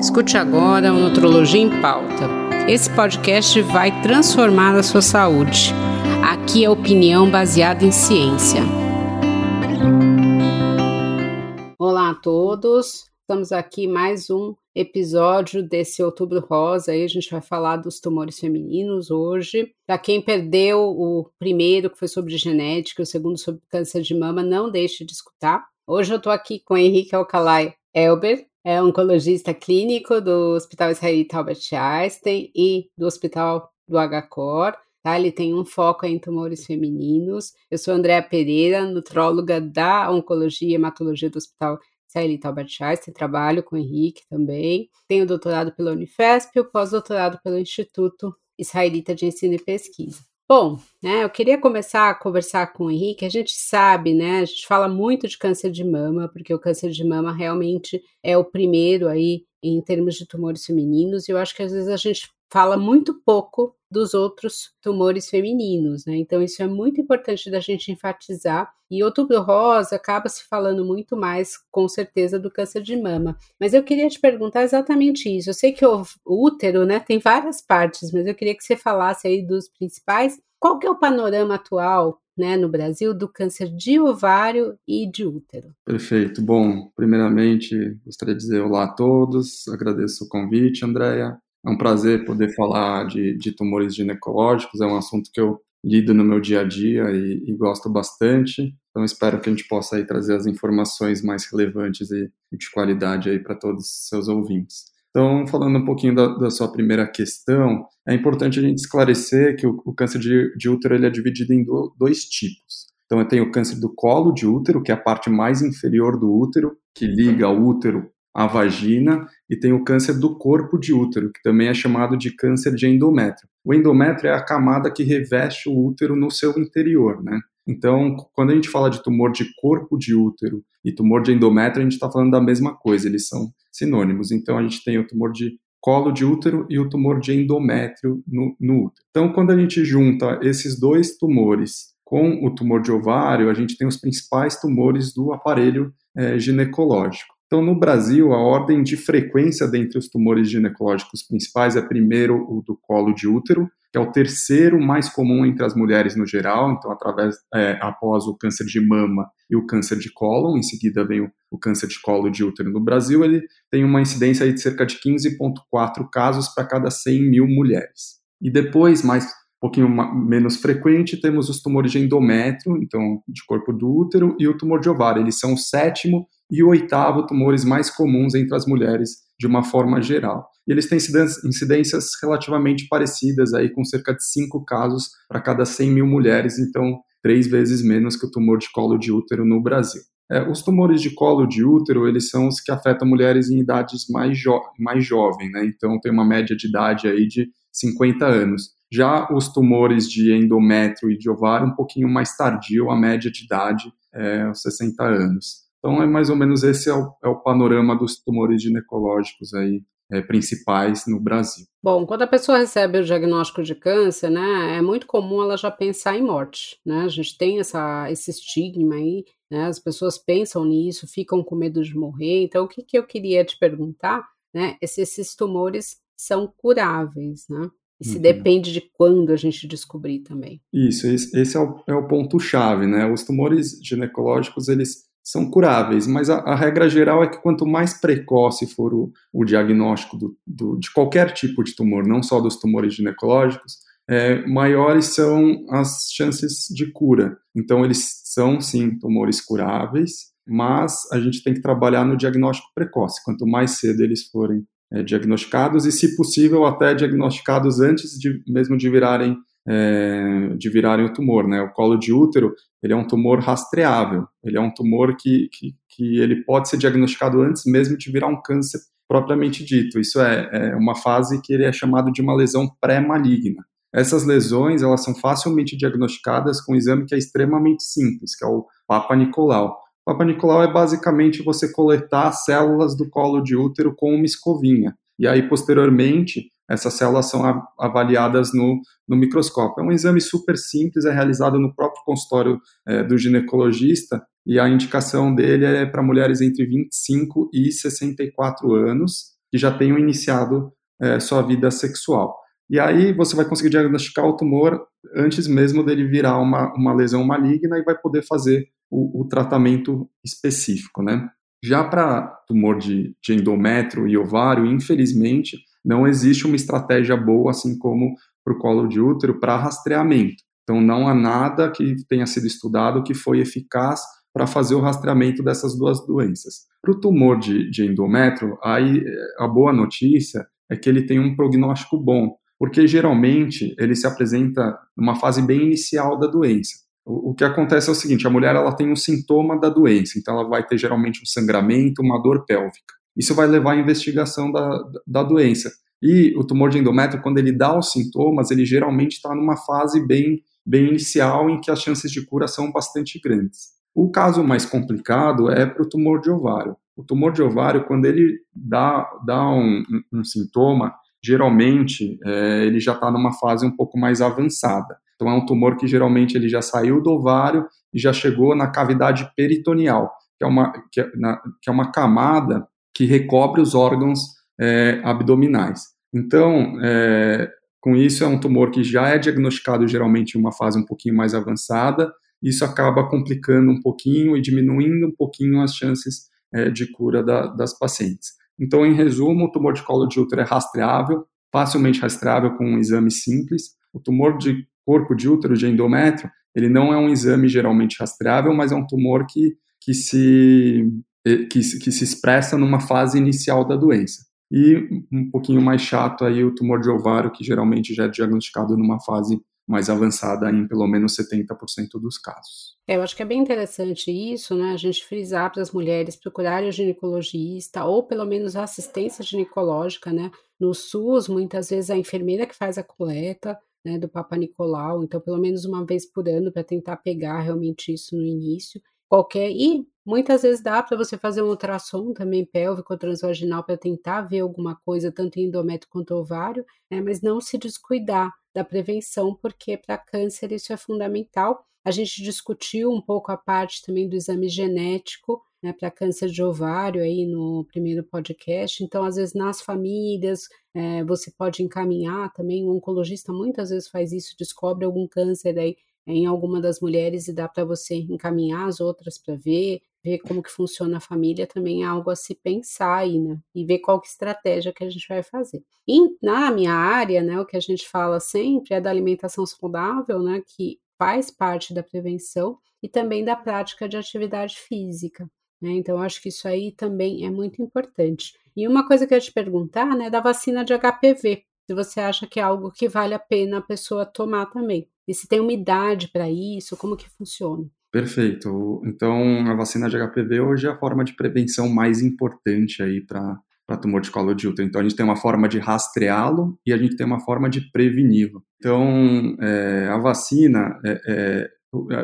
Escute agora o Nutrologia em Pauta. Esse podcast vai transformar a sua saúde. Aqui é opinião baseada em ciência. Olá a todos. Estamos aqui mais um episódio desse Outubro Rosa. Aí a gente vai falar dos tumores femininos hoje. Para quem perdeu o primeiro, que foi sobre genética, o segundo sobre câncer de mama, não deixe de escutar. Hoje eu estou aqui com Henrique Alcalay Elber, é oncologista clínico do Hospital Israelita Albert Einstein e do Hospital do HCOR. Tá? Ele tem um foco em tumores femininos. Eu sou Andréa Pereira, nutróloga da Oncologia e Hematologia do Hospital Israelita Albert Einstein, trabalho com o Henrique também. Tenho doutorado pela Unifesp e o pós-doutorado pelo Instituto Israelita de Ensino e Pesquisa. Bom, né, eu queria começar a conversar com o Henrique. A gente sabe, né, a gente fala muito de câncer de mama, porque o câncer de mama realmente é o primeiro aí em termos de tumores femininos, e eu acho que às vezes a gente fala muito pouco dos outros tumores femininos, né? Então isso é muito importante da gente enfatizar. E outubro rosa acaba se falando muito mais, com certeza, do câncer de mama. Mas eu queria te perguntar exatamente isso. Eu sei que o útero, né, tem várias partes, mas eu queria que você falasse aí dos principais. Qual que é o panorama atual né, no Brasil do câncer de ovário e de útero. Perfeito. Bom, primeiramente, gostaria de dizer olá a todos, agradeço o convite, Andréia. É um prazer poder falar de, de tumores ginecológicos, é um assunto que eu lido no meu dia a dia e, e gosto bastante. Então espero que a gente possa aí trazer as informações mais relevantes e, de qualidade aí para todos os seus ouvintes. Então, falando um pouquinho da, da, sua primeira questão, é importante a gente esclarecer que o, o câncer de, de, útero ele é dividido em do, dois tipos. Então, eu tenho o câncer do colo de útero, que é a parte mais inferior do útero, que liga o útero a vagina e tem o câncer do corpo de útero, que também é chamado de câncer de endométrio. O endométrio é a camada que reveste o útero no seu interior, né? Então, quando a gente fala de tumor de corpo de útero e tumor de endométrio, a gente está falando da mesma coisa, eles são sinônimos. Então, a gente tem o tumor de colo de útero e o tumor de endométrio no, no útero. Então, quando a gente junta esses dois tumores com o tumor de ovário, a gente tem os principais tumores do aparelho é, ginecológico. Então, no Brasil, a ordem de frequência dentre os tumores ginecológicos principais é primeiro o do colo de útero, que é o terceiro mais comum entre as mulheres no geral, então através é, após o câncer de mama e o câncer de cólon, em seguida vem o, o câncer de colo de útero no Brasil, ele tem uma incidência de cerca de 15,4 casos para cada 100 mil mulheres. E depois, mais um pouquinho menos frequente, temos os tumores de endométrio, então de corpo do útero, e o tumor de ovário. Eles são o sétimo e o oitavo tumores mais comuns entre as mulheres de uma forma geral. E eles têm incidências relativamente parecidas, aí com cerca de 5 casos para cada 100 mil mulheres, então três vezes menos que o tumor de colo de útero no Brasil. É, os tumores de colo de útero, eles são os que afetam mulheres em idades mais, jo mais jovens, né? Então tem uma média de idade aí de 50 anos. Já os tumores de endométrio e de ovário, um pouquinho mais tardio, a média de idade é 60 anos. Então, é mais ou menos esse é o, é o panorama dos tumores ginecológicos aí é, principais no Brasil. Bom, quando a pessoa recebe o diagnóstico de câncer, né, é muito comum ela já pensar em morte, né? A gente tem essa, esse estigma aí, né? As pessoas pensam nisso, ficam com medo de morrer. Então, o que, que eu queria te perguntar, né? É se esses tumores são curáveis, né? E se uhum. depende de quando a gente descobrir também. Isso, esse é o, é o ponto-chave, né? Os tumores ginecológicos, eles são curáveis, mas a, a, regra geral é que quanto mais precoce for o, o diagnóstico do, do, de qualquer tipo de tumor, não só dos tumores ginecológicos, é, maiores são as chances de cura. Então, eles são sim tumores curáveis, mas a gente tem que trabalhar no diagnóstico precoce. Quanto mais cedo eles forem é, diagnosticados e, se possível, até diagnosticados antes de mesmo de virarem é, de virarem o tumor, né? O colo de útero, ele é um tumor rastreável, ele é um tumor que, que, que ele pode ser diagnosticado antes mesmo de virar um câncer propriamente dito. Isso é, é uma fase que ele é chamado de uma lesão pré-maligna. Essas lesões, elas são facilmente diagnosticadas com um exame que é extremamente simples, que é o Papa Nicolau. O Papa Nicolau é basicamente você coletar células do colo de útero com uma escovinha. E aí, posteriormente, essas células são avaliadas no, no microscópio. É um exame super simples, é realizado no próprio consultório é, do ginecologista e a indicação dele é para mulheres entre 25 e 64 anos. que já tenham iniciado é, sua vida sexual. E aí você vai conseguir diagnosticar o tumor antes mesmo dele virar uma, uma lesão maligna e vai poder fazer o, o tratamento específico, né? Já para tumor de, de endométrio e ovário, infelizmente, não existe uma estratégia boa, assim como para o colo de útero, para rastreamento. Então, não há nada que tenha sido estudado que foi eficaz para fazer o rastreamento dessas duas doenças. Para o tumor de, de endométrio, aí a boa notícia é que ele tem um prognóstico bom, porque geralmente ele se apresenta numa fase bem inicial da doença. O, o que acontece é o seguinte: a mulher ela tem um sintoma da doença, então ela vai ter geralmente um sangramento, uma dor pélvica. Isso vai levar à investigação da, da doença. E o tumor de endométrio, quando ele dá os sintomas, ele geralmente está numa fase bem, bem inicial em que as chances de cura são bastante grandes. O caso mais complicado é para o tumor de ovário. O tumor de ovário, quando ele dá, dá um, um, um sintoma, geralmente é, ele já está numa fase um pouco mais avançada. Então é um tumor que geralmente ele já saiu do ovário e já chegou na cavidade peritoneal, que é uma, que é, na, que é uma camada que recobre os órgãos é, abdominais. Então, é, com isso, é um tumor que já é diagnosticado geralmente em uma fase um pouquinho mais avançada, isso acaba complicando um pouquinho e diminuindo um pouquinho as chances é, de cura da, das pacientes. Então, em resumo, o tumor de colo de útero é rastreável, facilmente rastreável com um exame simples. O tumor de corpo de útero, de endométrio, ele não é um exame geralmente rastreável, mas é um tumor que, que, se, que, que se expressa numa fase inicial da doença. E um pouquinho mais chato aí o tumor de ovário, que geralmente já é diagnosticado numa fase mais avançada em pelo menos 70% dos casos. É, eu acho que é bem interessante isso, né? A gente frisar para as mulheres procurarem o ginecologista ou pelo menos a assistência ginecológica, né? No SUS, muitas vezes a enfermeira que faz a coleta, né, do Papa Nicolau, então pelo menos uma vez por ano para tentar pegar realmente isso no início. Qualquer e muitas vezes dá para você fazer um ultrassom também pélvico transvaginal para tentar ver alguma coisa tanto em endométrio quanto ovário, né, mas não se descuidar da prevenção, porque para câncer isso é fundamental. A gente discutiu um pouco a parte também do exame genético, né, para câncer de ovário aí no primeiro podcast. Então, às vezes, nas famílias, é, você pode encaminhar também. O oncologista muitas vezes faz isso, descobre algum câncer aí em alguma das mulheres e dá para você encaminhar as outras para ver, ver como que funciona a família também é algo a se pensar aí, né? E ver qual que estratégia que a gente vai fazer. E na minha área, né, o que a gente fala sempre é da alimentação saudável, né, que faz parte da prevenção e também da prática de atividade física. Né? Então, acho que isso aí também é muito importante. E uma coisa que eu ia te perguntar, né, da vacina de HPV, se você acha que é algo que vale a pena a pessoa tomar também. E se tem uma idade para isso, como que funciona? Perfeito. Então, a vacina de HPV hoje é a forma de prevenção mais importante aí para tumor de colo de útero. Então, a gente tem uma forma de rastreá-lo e a gente tem uma forma de preveni-lo. Então, é, a vacina é, é,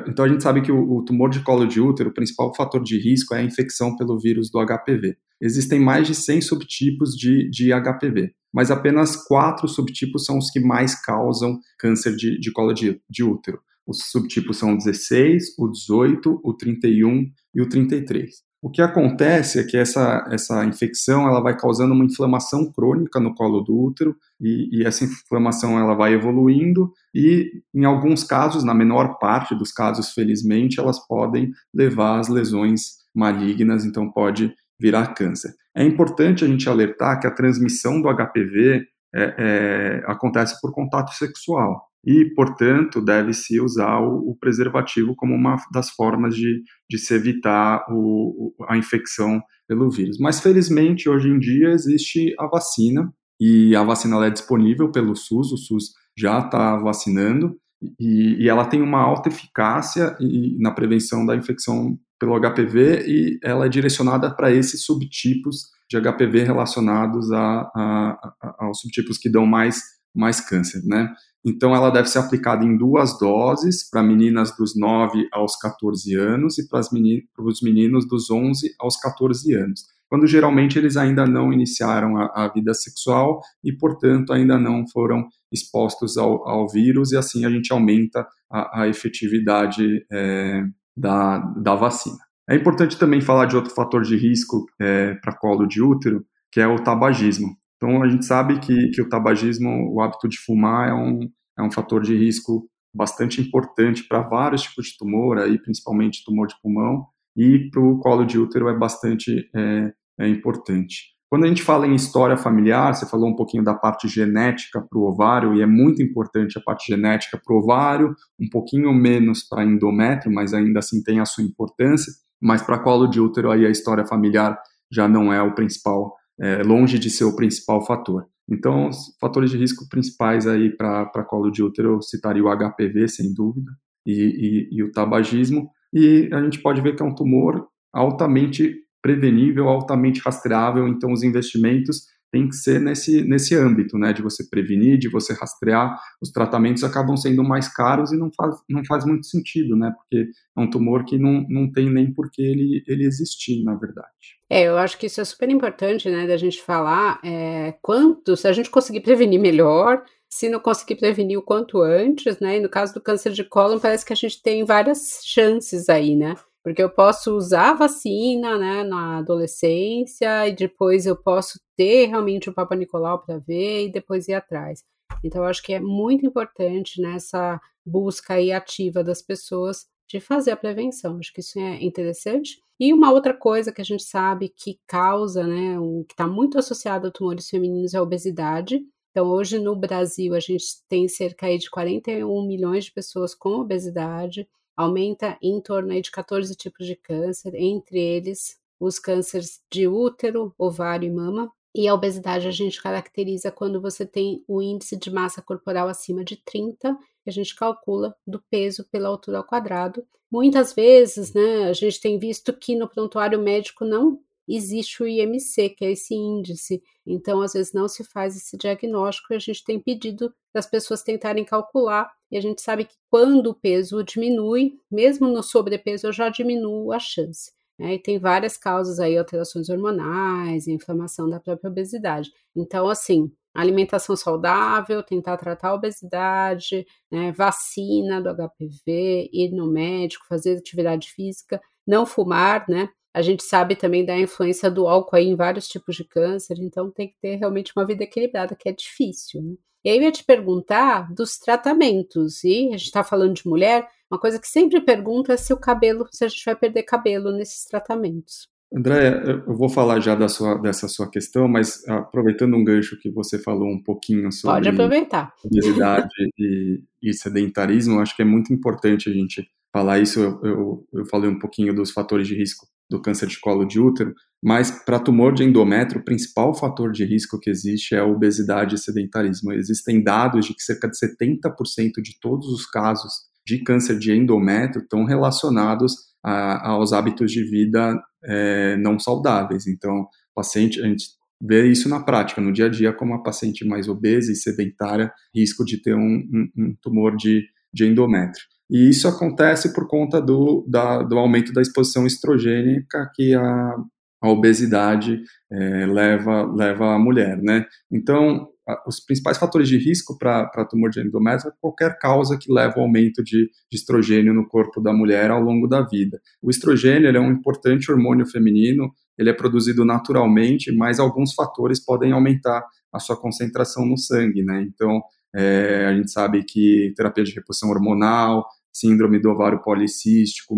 então a gente sabe que o, tumor de colo de útero, o principal fator de risco é a infecção pelo vírus do HPV. Existem mais de 100 subtipos de, de HPV, mas apenas quatro subtipos são os que mais causam câncer de, de colo de, de útero. Os subtipos são o 16, o 18, o 31 e o 33. O que acontece é que essa, essa infecção ela vai causando uma inflamação crônica no colo do útero e, e, essa inflamação ela vai evoluindo e, em alguns casos, na menor parte dos casos, felizmente, elas podem levar às lesões malignas, então pode virar câncer. É importante a gente alertar que a transmissão do HPV é, é, acontece por contato sexual e, portanto, deve-se usar o, o, preservativo como uma das formas de, de se evitar o, a infecção pelo vírus. Mas, felizmente, hoje em dia existe a vacina, e a vacina é disponível pelo SUS, o SUS já está vacinando, e, e, ela tem uma alta eficácia na prevenção da infecção pelo HPV, e ela é direcionada para esses subtipos de HPV relacionados a, a, a, aos subtipos que dão mais, mais câncer, né? Então, ela deve ser aplicada em duas doses, para meninas dos 9 aos 14 anos e para os meninos dos 11 aos 14 anos, quando geralmente eles ainda não iniciaram a, a vida sexual e, portanto, ainda não foram expostos ao, ao vírus, e assim a gente aumenta a, a efetividade é, da, da vacina. É importante também falar de outro fator de risco é, para colo de útero, que é o tabagismo. Então, a gente sabe que, que o tabagismo, o hábito de fumar, é um, é um fator de risco bastante importante para vários tipos de tumor, aí, principalmente tumor de pulmão, e para o colo de útero é bastante é, é importante. Quando a gente fala em história familiar, você falou um pouquinho da parte genética para o ovário, e é muito importante a parte genética para o ovário, um pouquinho menos para endométrio, mas ainda assim tem a sua importância. Mas para colo de útero, aí a história familiar já não é o principal, é, longe de ser o principal fator. Então, fatores de risco principais aí para colo de útero, eu citaria o HPV, sem dúvida, e, e, e o tabagismo. E a gente pode ver que é um tumor altamente prevenível, altamente rastreável, então os investimentos têm que ser nesse, nesse âmbito, né, de você prevenir, de você rastrear, os tratamentos acabam sendo mais caros e não faz, não faz muito sentido, né, porque é um tumor que não, não tem nem por que ele, ele existir, na verdade. É, eu acho que isso é super importante, né, da gente falar é, quanto, se a gente conseguir prevenir melhor, se não conseguir prevenir o quanto antes, né, e no caso do câncer de cólon parece que a gente tem várias chances aí, né, porque eu posso usar a vacina, né, na adolescência, e depois eu posso ter realmente o Papa Nicolau para ver e depois ir atrás. Então, acho que é muito importante nessa busca aí ativa das pessoas de fazer a prevenção. Acho que isso é interessante. E uma outra coisa que a gente sabe que causa, né, que está muito associado a tumores femininos é a obesidade. Então, hoje no Brasil, a gente tem cerca de 41 milhões de pessoas com obesidade aumenta em torno de 14 tipos de câncer, entre eles os cânceres de útero, ovário e mama. E a obesidade a gente caracteriza quando você tem o índice de massa corporal acima de 30, que a gente calcula do peso pela altura ao quadrado. Muitas vezes, né, a gente tem visto que no prontuário médico não existe o IMC, que é esse índice. Então, às vezes, não se faz esse diagnóstico e a gente tem pedido das pessoas tentarem calcular. E a gente sabe que quando o peso diminui, mesmo no sobrepeso, eu já diminuo a chance. Né? E tem várias causas aí, alterações hormonais, inflamação da própria obesidade. Então, assim, alimentação saudável, tentar tratar a obesidade, né, vacina do HPV, ir no médico, fazer atividade física, não fumar, né? A gente sabe também da influência do álcool aí em vários tipos de câncer, então tem que ter realmente uma vida equilibrada, que é difícil. Né? E aí eu ia te perguntar dos tratamentos, e a gente está falando de mulher, uma coisa que sempre pergunta é se o cabelo, se a gente vai perder cabelo nesses tratamentos. André, eu vou falar já da sua, dessa sua questão, mas aproveitando um gancho que você falou um pouquinho sobre Pode aproveitar. obesidade e, e sedentarismo, acho que é muito importante a gente falar isso. Eu, eu, eu falei um pouquinho dos fatores de risco do câncer de colo de útero, mas para tumor de endométrio, o principal fator de risco que existe é a obesidade e sedentarismo. Existem dados de que cerca de 70% de todos os casos de câncer de endométrio estão relacionados a, aos hábitos de vida é, não saudáveis. Então, paciente, a gente vê isso na prática, no dia a dia, como a paciente mais obesa e sedentária, risco de ter um, um, um tumor de, de endométrio. E isso acontece por conta do, da, do aumento da exposição estrogênica que a, a obesidade é, leva, leva a mulher, né? Então, a, os principais fatores de risco para tumor de endométrio é qualquer causa que leva ao aumento de, de, estrogênio no corpo da mulher ao longo da vida. O estrogênio é um importante hormônio feminino, ele é produzido naturalmente, mas alguns fatores podem aumentar a sua concentração no sangue, né? Então, é, a gente sabe que terapia de reposição hormonal, síndrome do ovário policístico,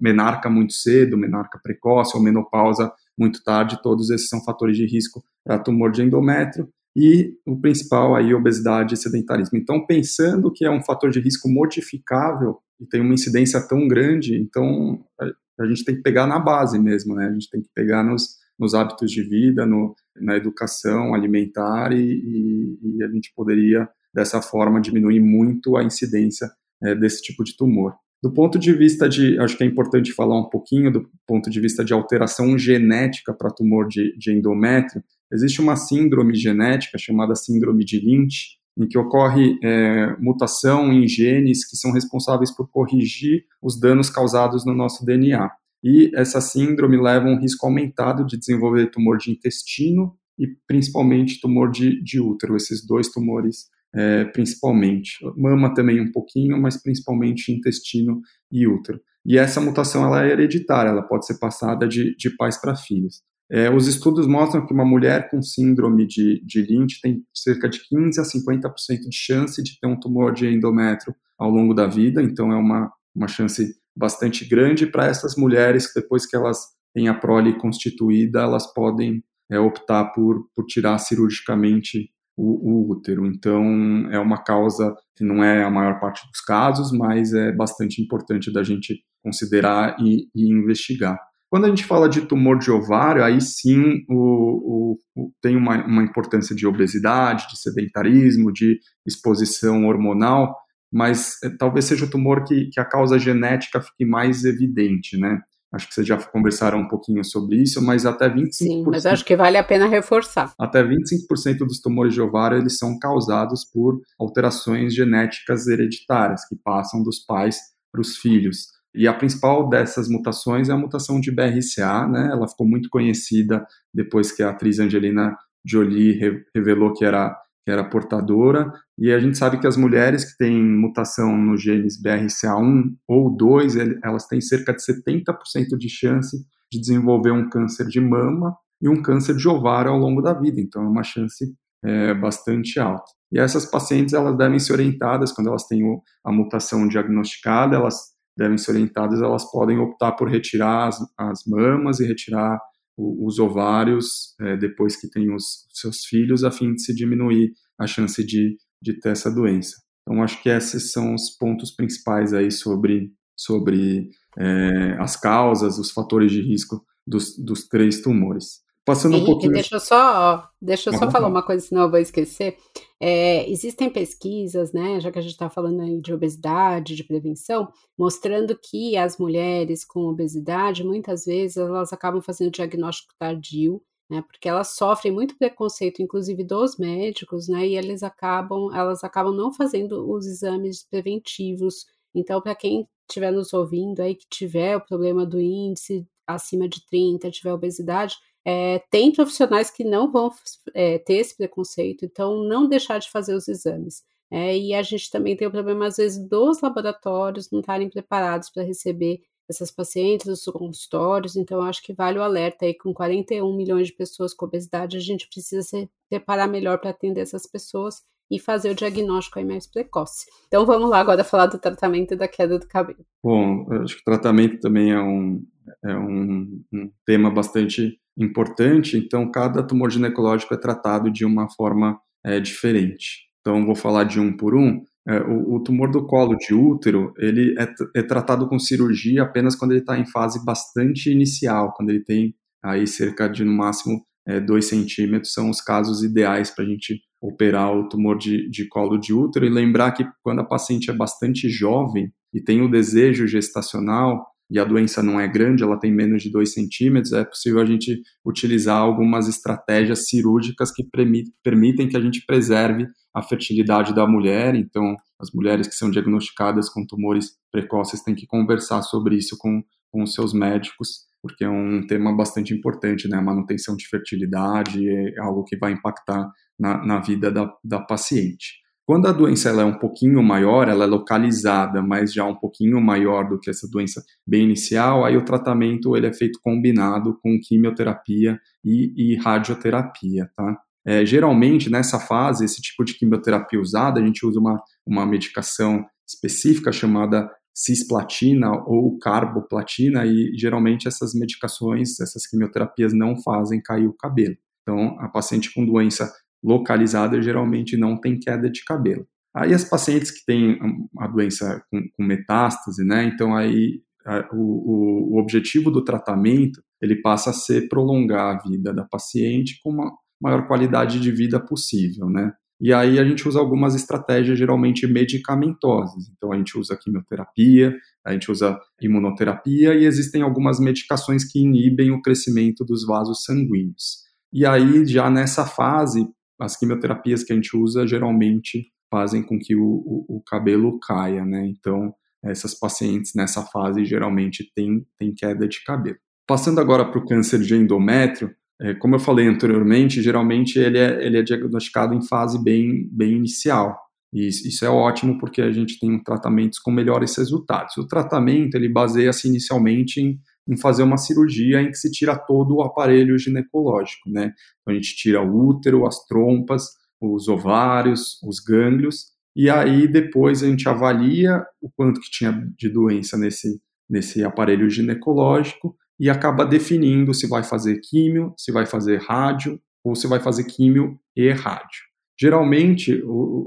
menarca muito cedo, menarca precoce ou menopausa muito tarde, todos esses são fatores de risco para tumor de endométrio. E o principal aí, obesidade e sedentarismo. Então, pensando que é um fator de risco modificável e tem uma incidência tão grande, então a gente tem que pegar na base mesmo, né? A gente tem que pegar nos, nos hábitos de vida, no, na educação alimentar e, e, e, a gente poderia, dessa forma, diminuir muito a incidência é, desse tipo de tumor. Do ponto de vista de, acho que é importante falar um pouquinho do ponto de vista de alteração genética para tumor de, de endométrio, existe uma síndrome genética chamada síndrome de Lynch, em que ocorre é, mutação em genes que são responsáveis por corrigir os danos causados no nosso DNA. E essa síndrome leva a um risco aumentado de desenvolver tumor de intestino e principalmente tumor de, de útero, esses dois tumores é, principalmente. Mama também um pouquinho, mas principalmente intestino e útero. E essa mutação ela é hereditária, ela pode ser passada de, de pais para filhos. É, os estudos mostram que uma mulher com síndrome de, de Lynch tem cerca de 15 a 50% de chance de ter um tumor de endométrio ao longo da vida, então é uma, uma chance bastante grande para essas mulheres que depois que elas têm a prole constituída, elas podem é, optar por, por tirar cirurgicamente o, o, útero. Então, é uma causa que não é a maior parte dos casos, mas é bastante importante da gente considerar e, e investigar. Quando a gente fala de tumor de ovário, aí sim o, o, tem uma, uma, importância de obesidade, de sedentarismo, de exposição hormonal, mas é, talvez seja o tumor que, que a causa genética fique mais evidente, né? Acho que vocês já conversaram um pouquinho sobre isso, mas até 25%. Sim, mas acho que vale a pena reforçar. Até 25% dos tumores de ovário eles são causados por alterações genéticas hereditárias que passam dos pais para os filhos. E a principal dessas mutações é a mutação de BRCA, né? Ela ficou muito conhecida depois que a atriz Angelina Jolie revelou que era que era portadora, e a gente sabe que as mulheres que têm mutação nos genes BRCA1 ou 2, elas têm cerca de 70% de chance de desenvolver um câncer de mama e um câncer de ovário ao longo da vida, então é uma chance é, bastante alta. E essas pacientes, elas devem ser orientadas, quando elas têm a mutação diagnosticada, elas devem ser orientadas, elas podem optar por retirar as, as mamas e retirar os ovários é, depois que tem os seus filhos, a fim de se diminuir a chance de, de ter essa doença. Então, acho que esses são os pontos principais aí sobre, sobre é, as causas, os fatores de risco dos, dos três tumores. Passando Henrique, um pouquinho. Deixa eu só, deixa eu só falar uma coisa, senão eu vou esquecer. É, existem pesquisas, né, já que a gente está falando aí de obesidade, de prevenção, mostrando que as mulheres com obesidade, muitas vezes, elas acabam fazendo diagnóstico tardio, né, porque elas sofrem muito preconceito, inclusive dos médicos, né, e eles acabam, elas acabam não fazendo os exames preventivos. Então, para quem estiver nos ouvindo aí, que tiver o problema do índice acima de 30, tiver obesidade, é, tem profissionais que não vão é, ter esse preconceito, então não deixar de fazer os exames. É, e a gente também tem o problema, às vezes, dos laboratórios não estarem preparados para receber essas pacientes, os consultórios, então acho que vale o alerta aí, com 41 milhões de pessoas com obesidade, a gente precisa se preparar melhor para atender essas pessoas e fazer o diagnóstico aí mais precoce. Então vamos lá agora falar do tratamento da queda do cabelo. Bom, acho que o tratamento também é um, é um, um tema bastante importante, então cada tumor ginecológico é tratado de uma forma é, diferente. Então vou falar de um por um. É, o, o, tumor do colo de útero ele é, é tratado com cirurgia apenas quando ele está em fase bastante inicial, quando ele tem aí cerca de no máximo 2 é, centímetros, são os casos ideais para a gente operar o tumor de, de colo de útero. E lembrar que quando a paciente é bastante jovem e tem o desejo gestacional, e a doença não é grande, ela tem menos de 2 centímetros, é possível a gente utilizar algumas estratégias cirúrgicas que permitem que a gente preserve a fertilidade da mulher. Então, as mulheres que são diagnosticadas com tumores precoces têm que conversar sobre isso com, com os seus médicos, porque é um tema bastante importante, né? A manutenção de fertilidade é algo que vai impactar na, na vida da, da paciente. Quando a doença ela é um pouquinho maior, ela é localizada, mas já um pouquinho maior do que essa doença bem inicial, aí o tratamento ele é feito combinado com quimioterapia e, e radioterapia, tá? É, geralmente, nessa fase, esse tipo de quimioterapia usada, a gente usa uma, uma medicação específica chamada cisplatina ou carboplatina e geralmente essas medicações, essas quimioterapias não fazem cair o cabelo. Então, a paciente com doença localizada geralmente não tem queda de cabelo. Aí as pacientes que têm a doença com, com metástase, né? Então aí a, o, o, objetivo do tratamento ele passa a ser prolongar a vida da paciente com uma maior qualidade de vida possível, né? E aí a gente usa algumas estratégias geralmente medicamentosas. Então a gente usa quimioterapia, a gente usa imunoterapia e existem algumas medicações que inibem o crescimento dos vasos sanguíneos. E aí já nessa fase as quimioterapias que a gente usa geralmente fazem com que o, o, o cabelo caia, né? Então, essas pacientes nessa fase geralmente têm, têm queda de cabelo. Passando agora para o câncer de endométrio, é, como eu falei anteriormente, geralmente ele é, ele é diagnosticado em fase bem, bem inicial. E isso é ótimo porque a gente tem tratamentos com melhores resultados. O tratamento ele baseia-se inicialmente em em fazer uma cirurgia em que se tira todo o aparelho ginecológico, né? Então a gente tira o útero, as trompas, os ovários, os gânglios, e aí depois a gente avalia o quanto que tinha de doença nesse, nesse aparelho ginecológico e acaba definindo se vai fazer químio, se vai fazer rádio ou se vai fazer químio e rádio. Geralmente,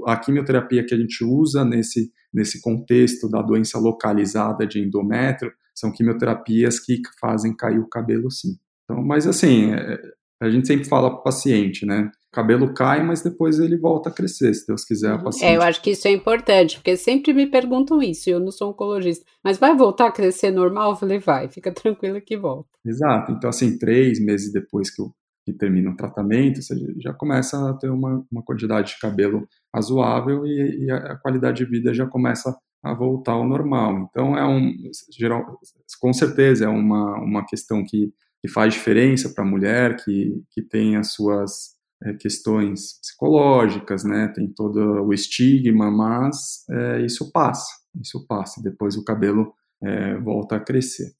a quimioterapia que a gente usa nesse, nesse contexto da doença localizada de endométrio são quimioterapias que fazem cair o cabelo, sim. Então, mas assim, é, a gente sempre fala para o paciente, né? O cabelo cai, mas depois ele volta a crescer, se Deus quiser. A uhum. paciente... É, eu acho que isso é importante, porque sempre me perguntam isso, eu não sou oncologista. Mas vai voltar a crescer normal? Eu falei, vai, fica tranquila que volta. Exato. Então, assim, três meses depois que, eu, que termina o tratamento, você já começa a ter uma, uma quantidade de cabelo razoável e, e a, a qualidade de vida já começa a voltar ao normal. Então, é um, geral, com certeza, é uma, uma questão que, que faz diferença para a mulher, que, que tem as suas é, questões psicológicas, né? Tem todo o estigma, mas é, isso passa, isso passa. Depois o cabelo é, volta a crescer.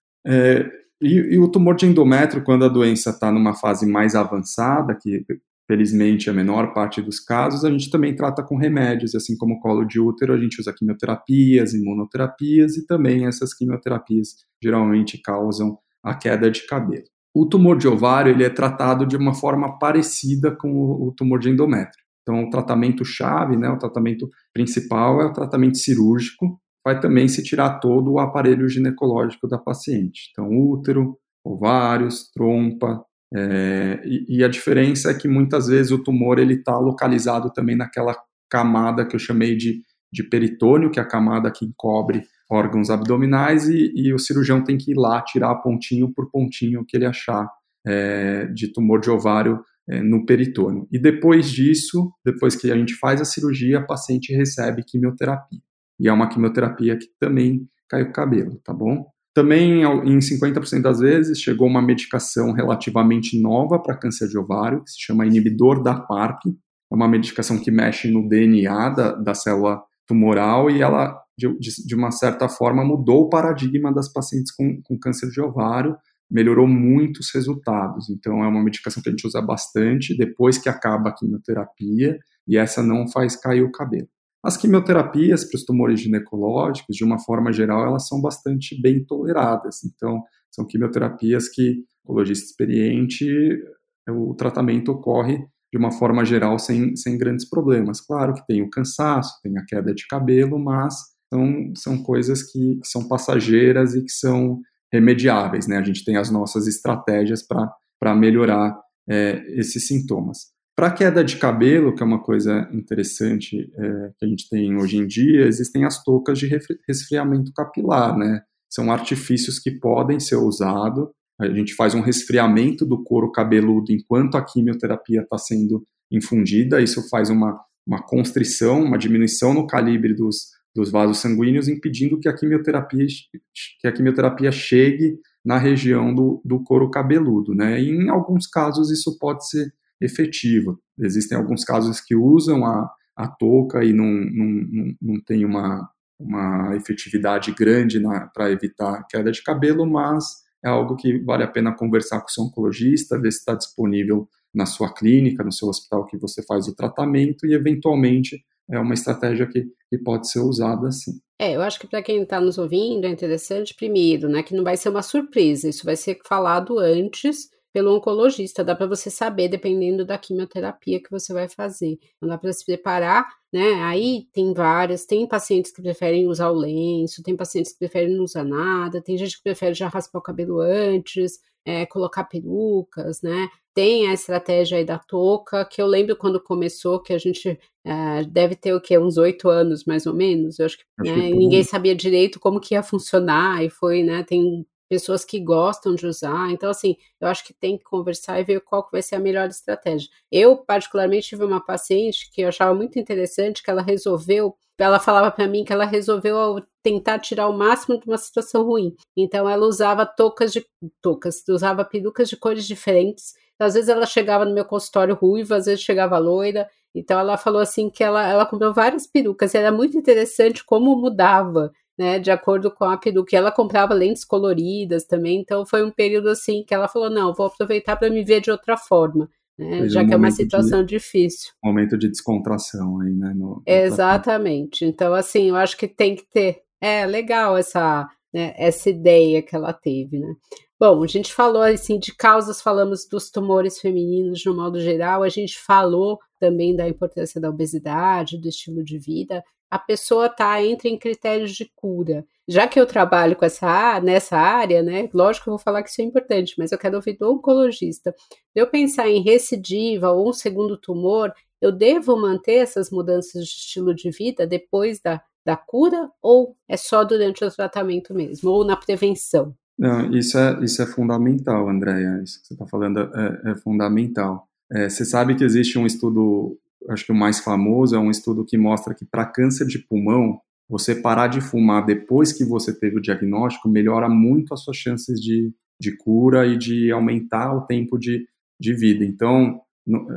E, e, o tumor de endométrio, quando a doença está numa fase mais avançada, que felizmente a menor parte dos casos, a gente também trata com remédios, assim como colo de útero, a gente usa quimioterapias, imunoterapias e também essas quimioterapias geralmente causam a queda de cabelo. O tumor de ovário ele é tratado de uma forma parecida com o, tumor de endométrio. Então, o tratamento chave, né, o tratamento principal é o tratamento cirúrgico, vai também se tirar todo o aparelho ginecológico da paciente. Então, útero, ovários, trompa, é, e, e, a diferença é que muitas vezes o tumor ele está localizado também naquela camada que eu chamei de, de peritônio, que é a camada que encobre órgãos abdominais e, e, o cirurgião tem que ir lá tirar pontinho por pontinho que ele achar é, de tumor de ovário é, no peritônio. E depois disso, depois que a gente faz a cirurgia, a paciente recebe quimioterapia. E é uma quimioterapia que também cai o cabelo, tá bom? Também, em 50% das vezes, chegou uma medicação relativamente nova para câncer de ovário, que se chama inibidor da PARP. É uma medicação que mexe no DNA da, da célula tumoral e ela de, de, uma certa forma, mudou o paradigma das pacientes com, com câncer de ovário, melhorou muitos resultados. Então, é uma medicação que a gente usa bastante depois que acaba a quimioterapia, e essa não faz cair o cabelo. As quimioterapias para os tumores ginecológicos, de uma forma geral, elas são bastante bem toleradas. Então, são quimioterapias que, o oncologista experiente, o tratamento ocorre de uma forma geral sem, sem grandes problemas. Claro que tem o cansaço, tem a queda de cabelo, mas são, são coisas que, que são passageiras e que são remediáveis, né? A gente tem as nossas estratégias para melhorar é, esses sintomas. Para queda de cabelo, que é uma coisa interessante é, que a gente tem hoje em dia, existem as toucas de resfriamento capilar, né? São artifícios que podem ser usados. A gente faz um resfriamento do couro cabeludo enquanto a quimioterapia está sendo infundida. Isso faz uma, uma constrição, uma diminuição no calibre dos, dos vasos sanguíneos, impedindo que a quimioterapia, que a quimioterapia chegue na região do, do couro cabeludo. Né? E em alguns casos isso pode ser efetivo. Existem alguns casos que usam a, a touca e não, não, não tem uma, uma efetividade grande para evitar queda de cabelo, mas é algo que vale a pena conversar com o seu oncologista, ver se está disponível na sua clínica, no seu hospital que você faz o tratamento e, eventualmente, é uma estratégia que, que pode ser usada assim. É, eu acho que para quem está nos ouvindo é interessante, primeiro, né, que não vai ser uma surpresa, isso vai ser falado antes pelo oncologista, dá para você saber dependendo da quimioterapia que você vai fazer. Não dá para se preparar, né? Aí tem várias, tem pacientes que preferem usar o lenço, tem pacientes que preferem não usar nada, tem gente que prefere já raspar o cabelo antes, é, colocar perucas, né? Tem a estratégia aí da touca, que eu lembro quando começou, que a gente é, deve ter o quê? Uns oito anos, mais ou menos. Eu acho que, acho né, que ninguém sabia direito como que ia funcionar, e foi, né? Tem pessoas que gostam de usar. Então, assim, eu acho que tem que conversar e ver qual que vai ser a melhor estratégia. Eu, particularmente, tive uma paciente que eu achava muito interessante, que ela resolveu ela falava para mim que ela resolveu tentar tirar o máximo de uma situação ruim. Então ela usava toucas de toucas, usava perucas de cores diferentes. Então, às vezes ela chegava no meu consultório ruiva, às vezes chegava loira. Então ela falou assim que ela, ela comprou várias perucas e era muito interessante como mudava. Né, de acordo com a peruca. ela comprava lentes coloridas também, então foi um período assim que ela falou: não, vou aproveitar para me ver de outra forma. Né, já um que é uma situação de, difícil. Momento de descontração aí, né? No, no Exatamente. Então, assim, eu acho que tem que ter. É legal essa, né, essa ideia que ela teve, né? Bom, a gente falou assim de causas, falamos dos tumores femininos de um modo geral, a gente falou também da importância da obesidade, do estilo de vida. A pessoa está entre em critérios de cura. Já que eu trabalho com essa nessa área, né? Lógico que eu vou falar que isso é importante, mas eu quero ouvir do oncologista. Eu pensar em recidiva ou um segundo tumor, eu devo manter essas mudanças de estilo de vida depois da, da cura ou é só durante o tratamento mesmo, ou na prevenção? Não, isso é, isso é fundamental, Andréia. Isso que você está falando é, é fundamental. É, você sabe que existe um estudo, acho que o mais famoso é um estudo que mostra que para câncer de pulmão, você parar de fumar depois que você teve o diagnóstico melhora muito as suas chances de, de cura e de aumentar o tempo de, de vida. Então,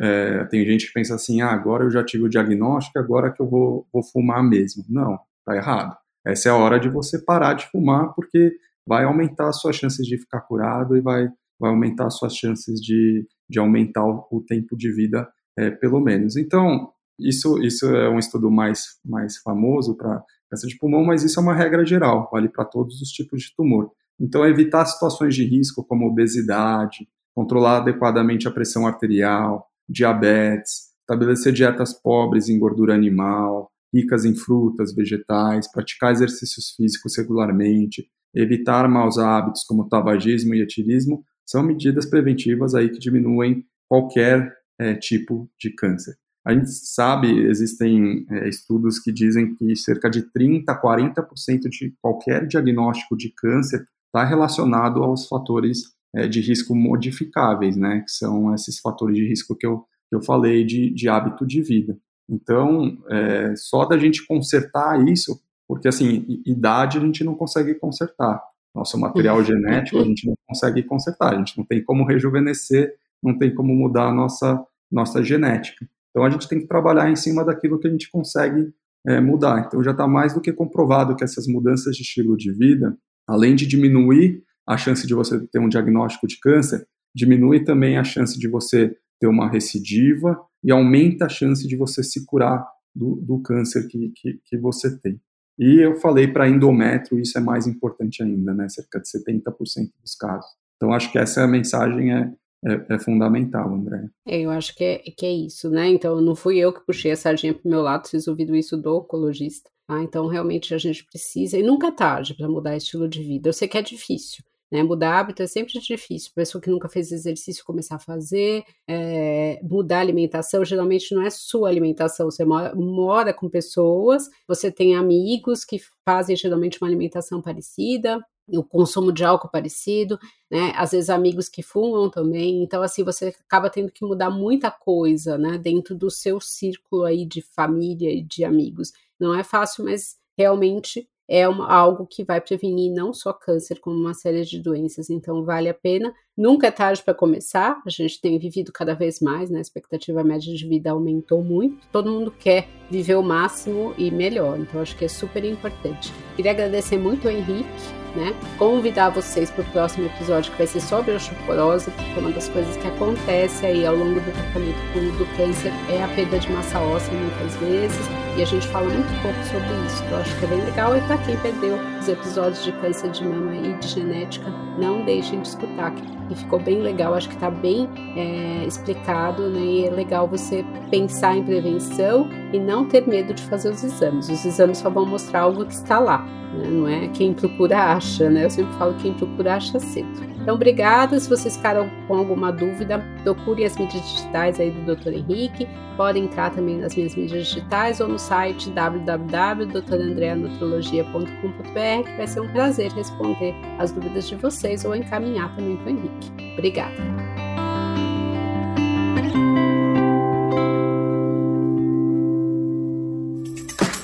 é, tem gente que pensa assim, ah, agora eu já tive o diagnóstico, agora que eu vou, vou fumar mesmo. Não, tá errado. Essa é a hora de você parar de fumar, porque vai aumentar as suas chances de ficar curado e vai, vai aumentar as suas chances de, de aumentar o, o tempo de vida, é, pelo menos. Então, isso, isso é um estudo mais, mais famoso para câncer de pulmão, mas isso é uma regra geral, vale para todos os tipos de tumor. Então, evitar situações de risco como obesidade, controlar adequadamente a pressão arterial, diabetes, estabelecer dietas pobres em gordura animal, ricas em frutas, vegetais, praticar exercícios físicos regularmente, evitar maus hábitos como tabagismo e etilismo, são medidas preventivas aí que diminuem qualquer é, tipo de câncer. A gente sabe, existem é, estudos que dizem que cerca de 30% a 40% de qualquer diagnóstico de câncer está relacionado aos fatores é, de risco modificáveis, né, que são esses fatores de risco que eu, que eu falei de, de hábito de vida. Então, é, só da gente consertar isso porque, assim, idade a gente não consegue consertar. Nosso material genético a gente não consegue consertar. A gente não tem como rejuvenescer, não tem como mudar a nossa, nossa genética. Então, a gente tem que trabalhar em cima daquilo que a gente consegue é, mudar. Então, já está mais do que comprovado que essas mudanças de estilo de vida, além de diminuir a chance de você ter um diagnóstico de câncer, diminui também a chance de você ter uma recidiva e aumenta a chance de você se curar do, do câncer que, que, que você tem. E eu falei para endométrio, isso é mais importante ainda, né? Cerca de 70% dos casos. Então, acho que essa mensagem é, é, é fundamental, André. É, eu acho que é, que é isso, né? Então, não fui eu que puxei a sardinha para o meu lado, fiz ouvido isso do oncologista. Ah, então, realmente, a gente precisa, e nunca é tarde para mudar estilo de vida. Eu sei que é difícil, né? Mudar hábito é sempre difícil. Pessoa que nunca fez exercício começar a fazer, é, mudar alimentação, geralmente não é sua alimentação. Você mora, mora com pessoas, você tem amigos que fazem geralmente uma alimentação parecida, o consumo de álcool parecido, né? Às vezes amigos que fumam também. Então, assim, você acaba tendo que mudar muita coisa, né? Dentro do seu círculo aí de família e de amigos. Não é fácil, mas realmente é uma, algo que vai prevenir não só câncer, como uma série de doenças. Então, vale a pena. Nunca é tarde para começar. A gente tem vivido cada vez mais, né? A expectativa média de vida aumentou muito. Todo mundo quer viver o máximo e melhor. Então, acho que é super importante. Queria agradecer muito ao Henrique né? Convidar vocês para o próximo episódio que vai ser sobre a osteoporose, porque uma das coisas que acontece aí ao longo do tratamento do câncer é a perda de massa óssea muitas vezes, e a gente fala muito pouco sobre isso. Então acho que é bem legal e para quem perdeu os episódios de câncer de mama e de genética, não deixem de escutar, que ficou bem legal, acho que está bem é, explicado, né? E é legal você pensar em prevenção e não ter medo de fazer os exames. Os exames só vão mostrar algo que está lá, né? não é quem procura acha, né? Eu sempre falo quem procura acha cedo. Então, obrigada. Se vocês ficaram com alguma dúvida, procure as mídias digitais aí do Dr. Henrique. Podem entrar também nas minhas mídias digitais ou no site www.drandreanutrologia.com.br, que vai ser um prazer responder as dúvidas de vocês ou encaminhar também para o Henrique. Obrigada.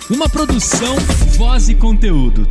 Uma produção, voz e conteúdo.